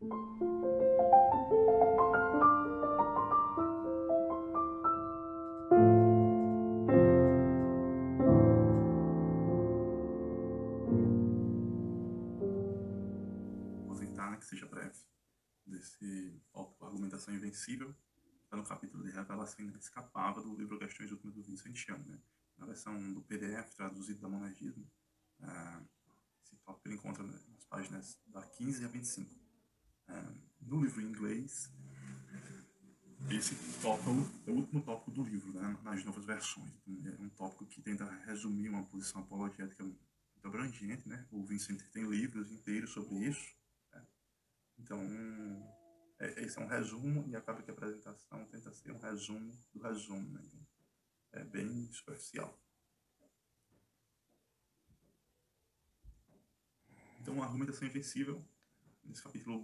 Tentar né, que seja breve desse Argumentação Invencível, está no capítulo de Revelação Inescapável do livro Questões Últimas do Vincent Chan, né? na versão do PDF traduzido da Monagismo. É, esse tópico ele encontra nas páginas da 15 a 25. É, no livro em inglês, esse tópico é o último tópico do livro, né, nas novas versões. Então, é um tópico que tenta resumir uma posição apologética muito abrangente. Né? O Vincent tem livros inteiros sobre isso. Né? Então, é, esse é um resumo e acaba que a apresentação tenta ser um resumo do resumo. Né? Então, é bem superficial. Então, a argumentação invencível, nesse capítulo,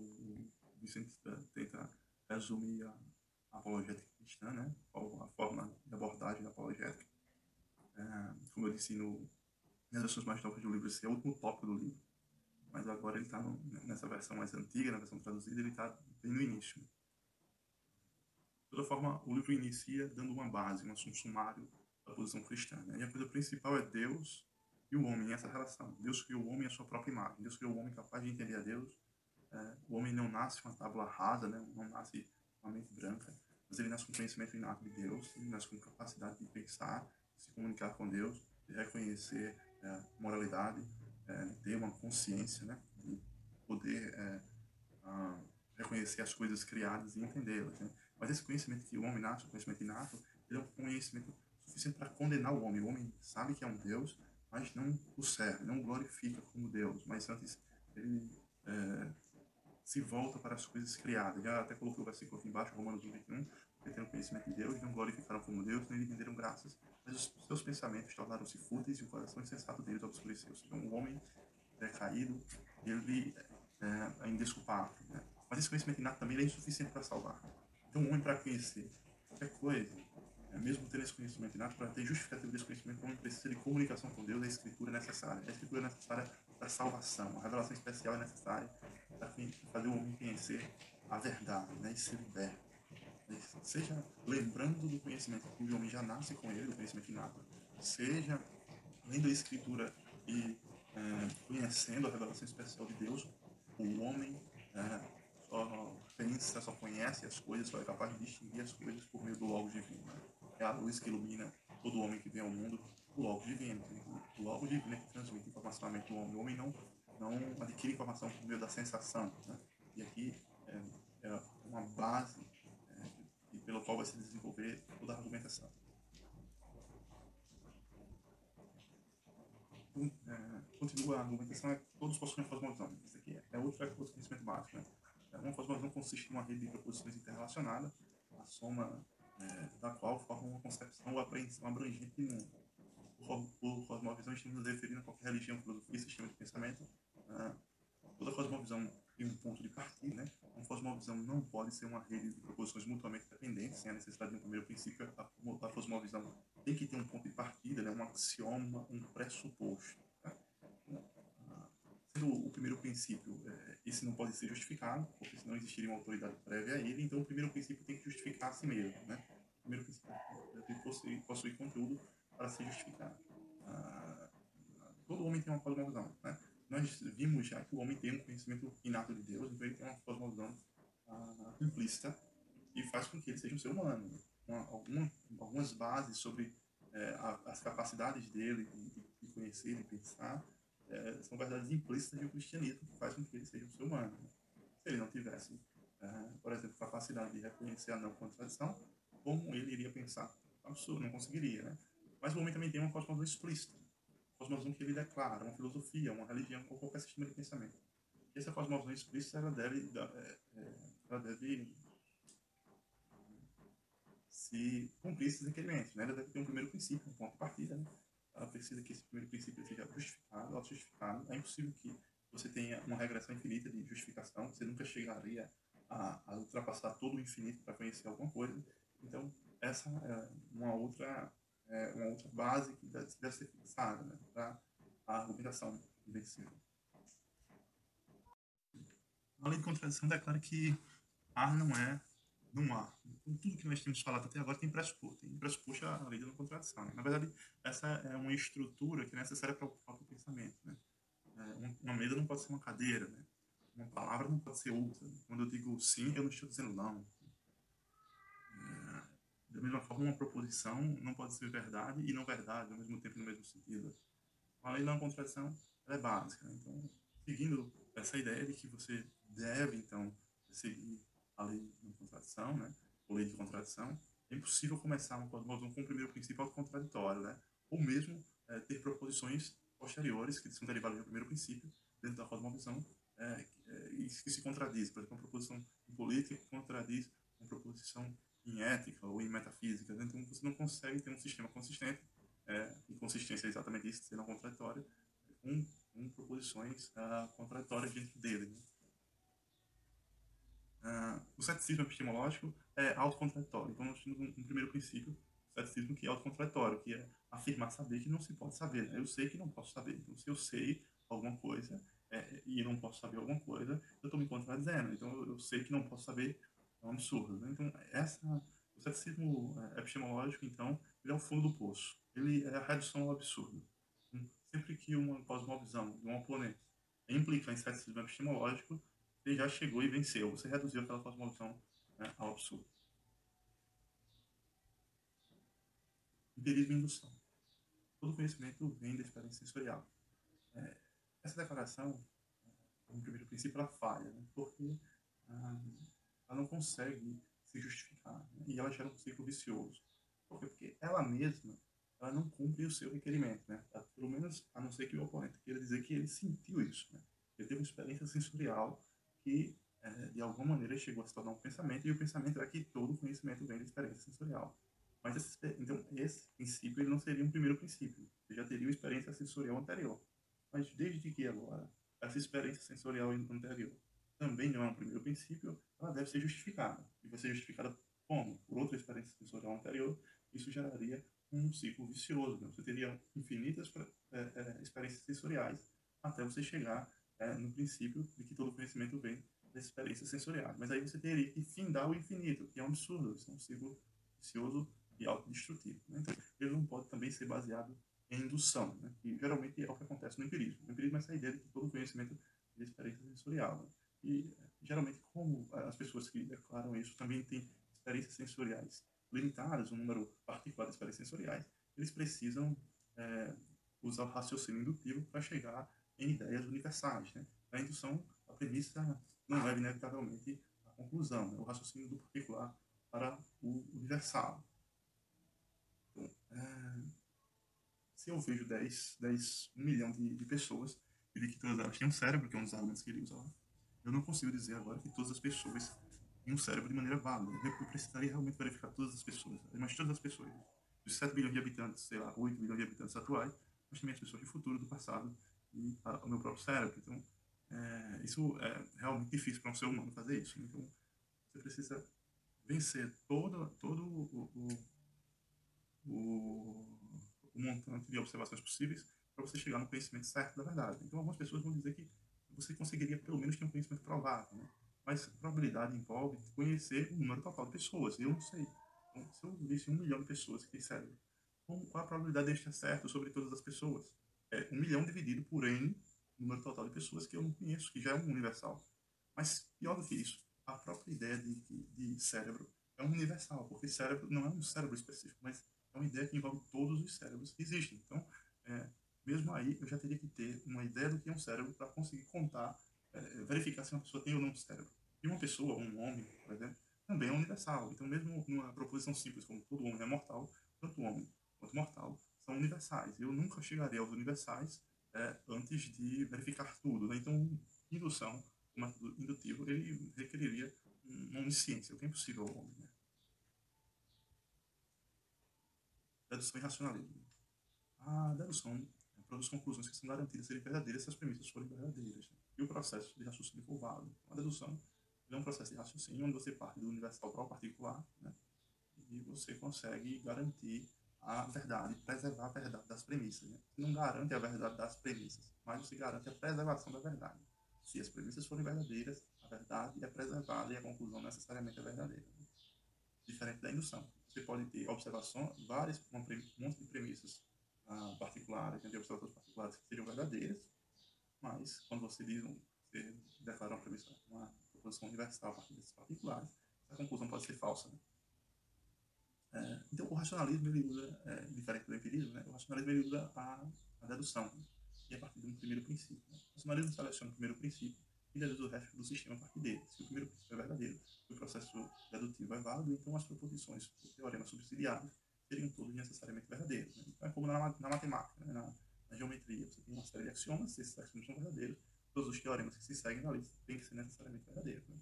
Vicente tenta resumir a apologética cristã, né? a forma de abordagem da apologética. É, como eu disse no, nas versões mais novas do livro, esse é o último tópico do livro. Mas agora ele está nessa versão mais antiga, na versão traduzida, ele está bem no início. De toda forma, o livro inicia dando uma base, um sumário da posição cristã. Né? E a coisa principal é Deus e o homem, essa relação. Deus criou o homem à sua própria imagem. Deus criou o homem capaz de entender a Deus. É, o homem não nasce com uma tábua rasa, né? não nasce com uma mente branca, mas ele nasce com conhecimento inato de Deus, ele nasce com capacidade de pensar, de se comunicar com Deus, de reconhecer é, moralidade, é, ter uma consciência, né? de poder é, a, reconhecer as coisas criadas e entendê-las. Né? Mas esse conhecimento que o homem nasce, o conhecimento inato, ele é um conhecimento suficiente para condenar o homem. O homem sabe que é um Deus, mas não o serve, não o glorifica como Deus, mas antes ele é, se volta para as coisas criadas. Já até colocou o versículo aqui embaixo, Romanos 1, 21, que tendo conhecimento de Deus, não glorificaram como Deus, nem lhe renderam graças, mas os seus pensamentos tornaram-se fúteis e o coração insensato deles obscureceu. Então, o homem decaído, ele é, é indesculpável. Né? Mas esse conhecimento inato também é insuficiente para salvar. Então, um homem para conhecer qualquer coisa, é, mesmo ter esse conhecimento inato, para ter justificativo desse conhecimento, o homem precisa de comunicação com Deus, a escritura é necessária. A escritura é necessária para salvação, a revelação especial é necessária para fazer o homem conhecer a verdade né, e ser liberto. Seja lembrando do conhecimento que o homem já nasce com ele, do conhecimento inato, seja lendo a escritura e é, conhecendo a revelação especial de Deus, o homem é, só pensa, só conhece as coisas, só é capaz de distinguir as coisas por meio do Logos Divino. Né? É a luz que ilumina todo homem que vem ao mundo, o Logos Divino. O Logos Divino é que transmite informação à mente do homem. O homem não, não adquire informação por meio da sensação. Né? E aqui é, é uma base é, pelo qual vai se desenvolver toda a argumentação. Então, é, continua a argumentação, é todos possuem a cosmovisão. Isso aqui é outro conhecimento básico. Né? Uma cosmovisão consiste em uma rede de proposições interrelacionadas, a soma é, da qual forma uma concepção ou apreensão abrangente de mundo. Por, por cosmovisão, estamos referindo a qualquer religião, filosofia, sistema de pensamento. É, toda cosmovisão tem um ponto de partida, né? Uma cosmovisão não pode ser uma rede de proposições mutuamente dependentes, sem a necessidade de um primeiro princípio. A, a cosmovisão tem que ter um ponto de partida, né? um axioma, um pressuposto. Tá? Sendo o primeiro princípio, é, esse não pode ser justificado, porque senão existiria uma autoridade prévia a ele, então o primeiro princípio tem que justificar a si mesmo. Né? O primeiro princípio tem que possuir, possuir conteúdo para ser justificado. Ah, todo homem tem uma cosmovisão. Né? Nós vimos já que o homem tem um conhecimento inato de Deus, então ele tem uma cosmovisão ah, implícita e faz com que ele seja um ser humano. Uma, alguma, algumas bases sobre é, as capacidades dele de, de conhecer, de pensar, é, são verdades implícitas do cristianismo que faz com que ele seja um ser humano. Se ele não tivesse, é, por exemplo, capacidade de reconhecer a não contradição, como ele iria pensar? Absurdo, não conseguiria, né? Mas o homem também tem uma cosmovisão explícita, cosmovisão que ele declara, uma filosofia, uma religião qualquer sistema de pensamento. E essa cosmovisão explícita, ela deve, é, é, ela deve se cumprir esses requerimentos, né? Ela deve ter um primeiro princípio, um ponto de partida, né? ela precisa que esse primeiro princípio seja justificado, auto-justificado. É impossível que você tenha uma regressão infinita de justificação, você nunca chegaria a, a ultrapassar todo o infinito para conhecer alguma coisa. Então, essa é uma outra, é uma outra base que deve, ser fixada né, para a argumentação invencível. A lei de contradição declara que A não é não há. Tudo que nós temos falado até agora tem pressuposto. Tem pressuposto a lei da contradição. Né? Na verdade, essa é uma estrutura que é necessária para o próprio pensamento. Né? É, uma mesa não pode ser uma cadeira. Né? Uma palavra não pode ser outra. Quando eu digo sim, eu não estou dizendo não. Da mesma forma, uma proposição não pode ser verdade e não verdade ao mesmo tempo no mesmo sentido. A lei da contradição é básica. Né? Então, seguindo essa ideia de que você deve, então, seguir a lei de contradição, né? ou lei de contradição, é impossível começar uma cosmovisão com o primeiro princípio autocontraditório, né? ou mesmo é, ter proposições posteriores que são derivadas do primeiro princípio dentro da cosmovisão é, é, que se contradizem. Por exemplo, uma proposição política que contradiz uma proposição em ética ou em metafísica. Né? Então, você não consegue ter um sistema consistente, é, e consistência é exatamente isso, ser não contraditório, com, com proposições uh, contraditórias dentro dele. Né? Uh, o ceticismo epistemológico é autocontraditório. Então, nós temos um, um, primeiro princípio, ceticismo que é autocontraditório, que é afirmar saber que não se pode saber. Né? Eu sei que não posso saber. Então, se eu sei alguma coisa é, e não posso saber alguma coisa, eu estou me contradizendo. Então, eu, eu, sei que não posso saber, um absurdo. Né? Então, essa, o ceticismo é, epistemológico, então, ele é o fundo do poço. Ele é a redução ao absurdo. Então, sempre que uma cosmovisão de um oponente implica em ceticismo epistemológico, você já chegou e venceu. Você reduziu aquela cosmovisão né, ao absurdo. Empirismo e indução. Todo conhecimento vem da experiência sensorial. É, essa declaração, como primeiro princípio, ela falha, né, porque ah, ela não consegue se justificar né, e ela gera um ciclo vicioso. Por quê? Porque ela mesma ela não cumpre o seu requerimento, né? Pelo menos, a não ser que o oponente queira dizer que ele sentiu isso, né? Ele teve uma experiência sensorial que, é, de alguma maneira, chegou a se tornar um pensamento, e o pensamento é que todo conhecimento vem da experiência sensorial. Mas, esse, então, esse princípio ele não seria um primeiro princípio, você já teria uma experiência sensorial anterior. Mas, desde que agora, essa experiência sensorial anterior também não é um primeiro princípio, ela deve ser justificada. E vai ser justificada como? Por outra experiência sensorial anterior, isso geraria um ciclo vicioso. Né? Você teria infinitas é, é, experiências sensoriais até você chegar é, no princípio de que todo conhecimento vem da experiência sensorial. Mas aí você teria que findar o infinito, que é um absurdo, isso é um ciclo vicioso e autodestrutivo. Né? Então, ele não pode também ser baseado em indução, né? que geralmente é o que acontece no empirismo. No empirismo é essa ideia de que todo conhecimento é experiência sensorial. Né? E, geralmente, como as pessoas que declaram isso também têm experiências sensoriais limitadas, um número particular de experiências sensoriais, eles precisam é, usar o raciocínio indutivo para chegar em ideias universais. Né? A indução, a premissa não leva inevitavelmente à conclusão, né? o raciocínio do particular para o universal. Então, é, se eu vejo 10, 10 um milhão de, de pessoas e que todas elas têm um cérebro, que é um dos argumentos que ele usa lá, eu não consigo dizer agora que todas as pessoas têm um cérebro de maneira válida. Eu precisaria realmente verificar todas as pessoas, mas todas as pessoas. Dos 7 bilhões de habitantes, sei lá, 8 bilhões de habitantes atuais, mas também as pessoas do futuro, do passado, e o meu próprio cérebro. Então, é, isso é realmente difícil para um ser humano fazer isso. Então, você precisa vencer todo, todo o, o, o, o montante de observações possíveis para você chegar no conhecimento certo da verdade. Então, algumas pessoas vão dizer que você conseguiria pelo menos ter um conhecimento provável, né? Mas probabilidade envolve conhecer o número total de pessoas. Eu não sei. Então, se eu visse um milhão de pessoas que têm cérebro, qual a probabilidade de estar certo sobre todas as pessoas? é um milhão dividido por N, número total de pessoas que eu não conheço, que já é um universal. Mas pior do que isso, a própria ideia de, de, de cérebro é um universal, porque cérebro não é um cérebro específico, mas é uma ideia que envolve todos os cérebros que existem. Então, é, mesmo aí, eu já teria que ter uma ideia do que é um cérebro para conseguir contar, é, verificar se uma pessoa tem ou não um cérebro. E uma pessoa, um homem, por exemplo, também é universal. Então, mesmo numa proposição simples, como todo homem é mortal, tanto homem quanto mortal são universais. Eu nunca chegaria aos universais é, antes de verificar tudo. Né? Então, indução, o método indutivo, ele requeriria uma onisciência, o que é impossível ao homem. Né? Dedução e racionalismo. A dedução produz conclusões que são garantidas serem verdadeiras se as premissas forem verdadeiras. Né? E o processo de raciocínio válido. A dedução é um processo de raciocínio onde você parte do universal para o particular né? e você consegue garantir a verdade, preservar a verdade das premissas. Né? Não garante a verdade das premissas, mas você garante a preservação da verdade. Se as premissas forem verdadeiras, a verdade é preservada e a conclusão necessariamente é verdadeira. Diferente da indução. Você pode ter observação, várias, um monte de premissas uh, particulares, de observações particulares que seriam verdadeiras, mas quando você diz, você declara uma premissa, uma proposição universal a partir desses particulares, a conclusão pode ser falsa. Né? É, então, o racionalismo ele usa, é, diferente do empirismo, né? o racionalismo ele usa a, a dedução, né? e a partir de um primeiro princípio. Né? O racionalismo seleciona o primeiro princípio e deduz o resto do sistema a partir dele. Se o primeiro princípio é verdadeiro, o processo dedutivo é válido, então as proposições do teorema subsidiário seriam todos necessariamente verdadeiros. Né? Então, é como na, na matemática, né? na, na, geometria, você tem uma série de axiomas, se esses axiomas são verdadeiros, todos os teoremas que se seguem ali têm que ser necessariamente verdadeiros. Né?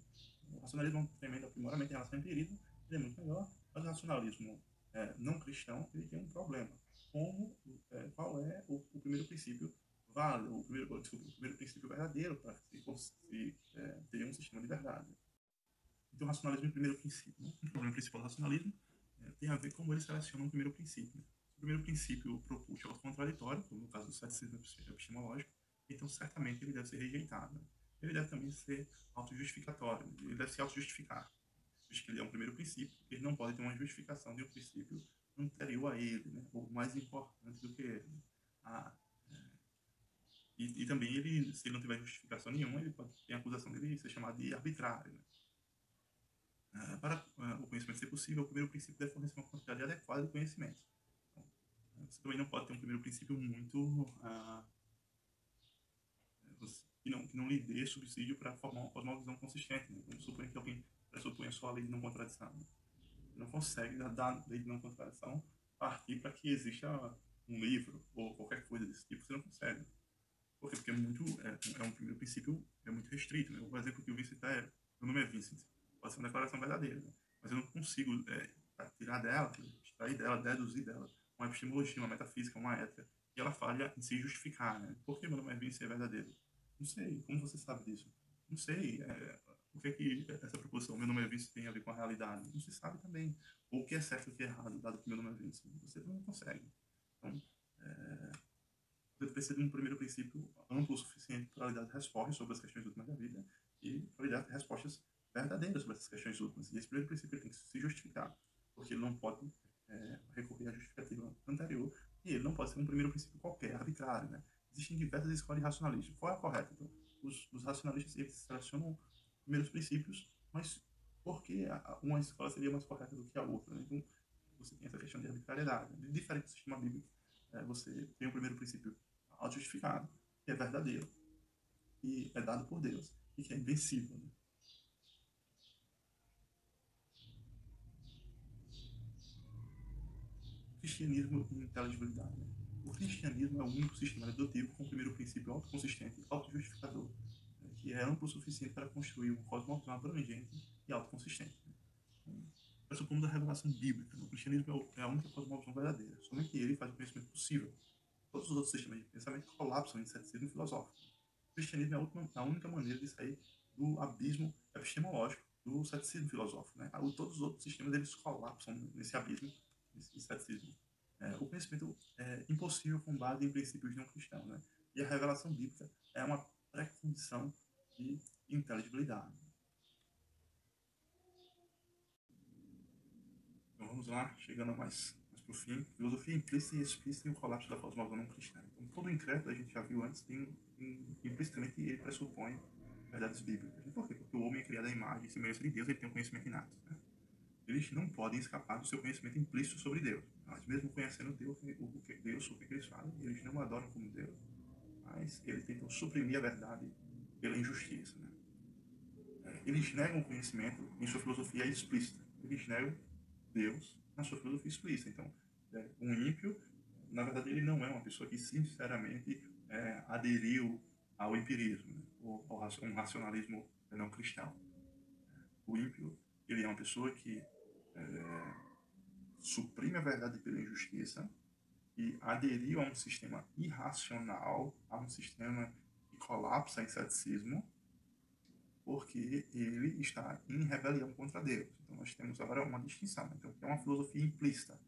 O racionalismo é um tremendo aprimoramento em relação ao empirismo, ele é muito melhor, mas o racionalismo é, não cristão ele tem um problema. Como, é, qual é o, o, primeiro princípio válido, o primeiro, desculpa, o primeiro princípio verdadeiro para se, se é, ter um sistema de verdade. Então, o racionalismo é o primeiro princípio. Né? O problema principal do racionalismo é, tem a ver com como ele seleciona o primeiro princípio. Né? O primeiro princípio proposto é contraditório, como no caso do ceticismo epistemológico, então certamente ele deve ser rejeitado. Né? Ele deve também ser autojustificatório, ele deve se autojustificar visto que ele é um primeiro princípio, ele não pode ter uma justificação de um princípio anterior a ele, né? ou mais importante do que ele. Né? É. e, e, também, ele, se ele não tiver justificação nenhuma, ele pode ter a acusação dele ser chamado de arbitrário. Né? Ah, para ah, o conhecimento ser possível, o primeiro princípio deve fornecer uma quantidade adequada de conhecimento. Então, você também não pode ter um primeiro princípio muito. Ah, que, não, que não lhe dê subsídio para formar uma cosmovisão consistente. Né? Vamos supor que alguém pressupõe só a lei de não contradição. Não consegue, da lei de não contradição, partir para que exista um livro ou qualquer coisa desse tipo, você não consegue. Por quê? Porque é, muito, é, é um primeiro princípio é muito restrito. Né? O exemplo que o Vincent é, meu nome é Vincent, pode ser uma declaração verdadeira, né? mas eu não consigo é, tirar dela, extrair dela, deduzir dela uma epistemologia, uma metafísica, uma ética, e ela falha em se justificar. Né? Por que meu nome é Vincent é verdadeiro? Não sei. Como você sabe disso? Não sei. É, o que é que essa proposição, meu nome é Vince, tem a ver com a realidade? Não se sabe também. O que é certo e o que é errado, dado que meu nome é Vince. Você não consegue. Então, é, você precisa de um primeiro princípio amplo o suficiente para lhe dar respostas sobre as questões últimas da vida e para lhe dar respostas verdadeiras sobre essas questões últimas. E esse primeiro princípio tem que se justificar, porque ele não pode é, recorrer à justificativa anterior e ele não pode ser um primeiro princípio qualquer, arbitrário. Né? Existem diversas escolas de racionalismo. Qual é a correta? Então, os, os racionalistas eles selecionam primeiros princípios, mas por que uma escola seria mais correta do que a outra? Né? Então, você tem essa questão de arbitrariedade. Né? Diferente do sistema bíblico, é, você tem o primeiro princípio auto-justificado, que é verdadeiro, e é dado por Deus, e que é invencível. Né? Cristianismo e inteligibilidade. Né? O cristianismo é o único sistema dedutívo com o primeiro princípio autoconsistente, autojustificador, que é amplo o suficiente para construir um cosmos abrangente e autoconsistente. Pressupomos a revelação bíblica. O cristianismo é, é a única cosmovisão verdadeira. Somente ele faz o conhecimento possível. Todos os outros sistemas de pensamento colapsam em ceticismo filosófico. O cristianismo é a, última, a única maneira de sair do abismo epistemológico do ceticismo filosófico. Né? Todos os outros sistemas eles colapsam nesse abismo, ceticismo. É, o conhecimento é impossível com base em princípios não cristãos. Né? E a revelação bíblica é uma pré-condição e inteligibilidade. Então vamos lá, chegando mais, mais para o fim. Filosofia implícita e explícita e o colapso da cosmovisão não cristã. Então, todo incrédulo, a gente já viu antes, tem, tem, implicitamente ele pressupõe verdades bíblicas. Por quê? Porque o homem é criado à imagem e semelhança de Deus, ele tem um conhecimento inato. Eles não podem escapar do seu conhecimento implícito sobre Deus. Mas mesmo conhecendo Deus, o que Deus, o que eles falam, eles não adoram como Deus. Mas eles tentam suprimir a verdade pela injustiça. Né? Eles negam o conhecimento em sua filosofia explícita. Eles negam Deus na sua filosofia explícita. Então, é, um ímpio, na verdade, ele não é uma pessoa que sinceramente é, aderiu ao empirismo, né? ou ao um racionalismo não cristão. O ímpio, ele é uma pessoa que é, suprime a verdade pela injustiça e aderiu a um sistema irracional, a um sistema colapsa em ceticismo porque ele está em rebelião contra Deus. Então nós temos agora uma distinção. Então é uma filosofia implícita.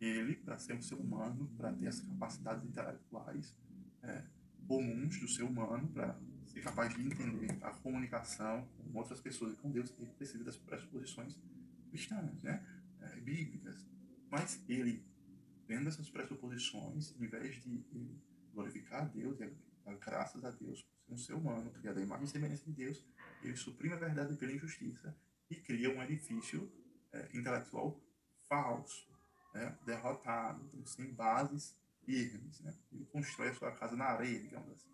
Ele, para ser um ser humano, para ter as capacidades intelectuais é, comuns do ser humano, para ser capaz de entender a comunicação com outras pessoas e com Deus, ele precisa das pressuposições cristãs, né? É, bíblicas. Mas ele, tendo essas pressuposições, em vez de glorificar a Deus e dar graças a Deus por ser um ser humano, criado à imagem e semelhança de Deus, ele suprime a verdade pela injustiça e cria um edifício é, intelectual falso, né? derrotado, sem bases firmes. Né? Ele constrói a sua casa na areia, digamos assim.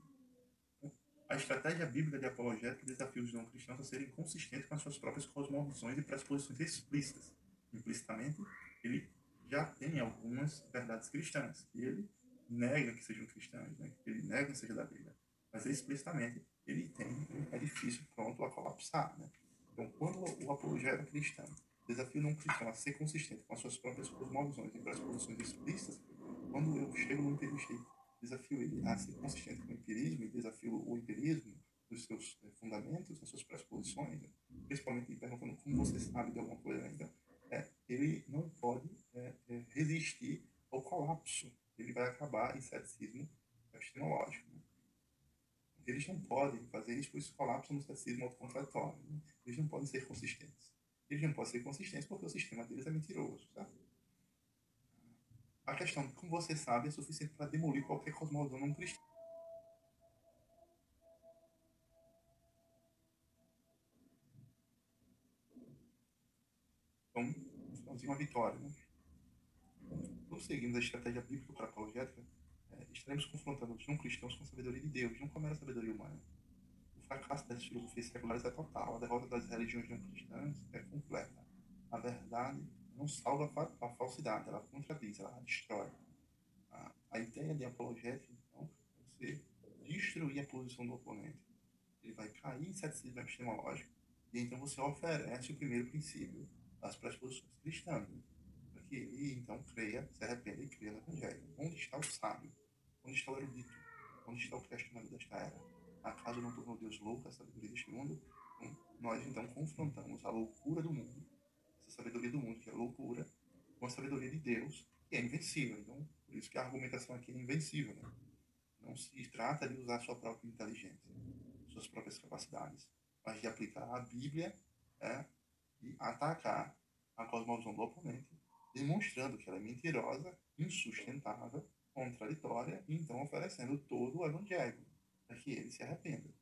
A estratégia bíblica de apologética desafia os não cristãos a serem consistentes com as suas próprias cosmovisões e pressuposições explícitas. Implicitamente, ele já tem algumas verdades cristãs, e ele nega que sejam cristãs, né? ele nega que seja da Bíblia. Mas explicitamente, ele tem um edifício pronto a colapsar. Né? Então, quando o apologeta cristão desafia um cristão a ser consistente com as suas próprias cosmovisões e pressuposições explícitas, quando eu chego no empirista desafio ele a ser consistente empirismo e desafio o empirismo dos seus é, fundamentos, das suas pressuposições, principalmente perguntando como você sabe de alguma coisa ainda, é, ele não pode é, é, resistir ao colapso. Ele vai acabar em ceticismo epistemológico. Né? Eles não podem fazer isso, por isso colapso no ceticismo autocontratório. Né? Eles não podem ser consistentes. Eles não podem ser consistentes porque o sistema deles é mentiroso. Certo? A questão, como você sabe, é suficiente para demolir qualquer cosmovisão não. Então, vamos uma vitória. Né? Prosseguindo a estratégia bíblica para a apologética, é, estaremos confrontando os não cristãos com a sabedoria de Deus, não com a mera sabedoria humana. O fracasso das filosofias seculares é total, a derrota das religiões não cristãs é completa. A verdade não salva a falsidade, ela contradiz, ela destrói. A, a ideia de apologética, então, é você destruir a posição do oponente. Ele vai cair em ceticismo epistemológico, e então você oferece o primeiro princípio das pressuposições cristãs, para que ele, então, creia, se arrependa e creia no Evangelho. Onde está o sábio? Onde está o erudito? Onde está o questionador desta era? Acaso não tornou Deus louco a sabedoria deste mundo? Então, nós, então, confrontamos a loucura do mundo essa sabedoria do mundo, que é loucura, com a sabedoria de Deus, que é invencível. Então, por isso que a argumentação aqui é invencível. Né? Não se trata de usar sua própria inteligência, suas próprias capacidades, mas de aplicar a Bíblia é, e atacar a cosmovisão do oponente, demonstrando que ela é mentirosa, insustentável, contraditória, e então oferecendo todo o evangelho para que ele se arrependa.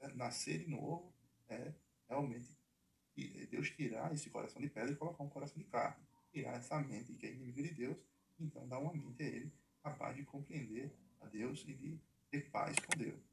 É, nascer de novo é realmente Deus tirar esse coração de pedra e colocar um coração de carne. Tirar essa mente que é inimiga de Deus, então dar uma mente a ele capaz de compreender a Deus e de ter paz com Deus.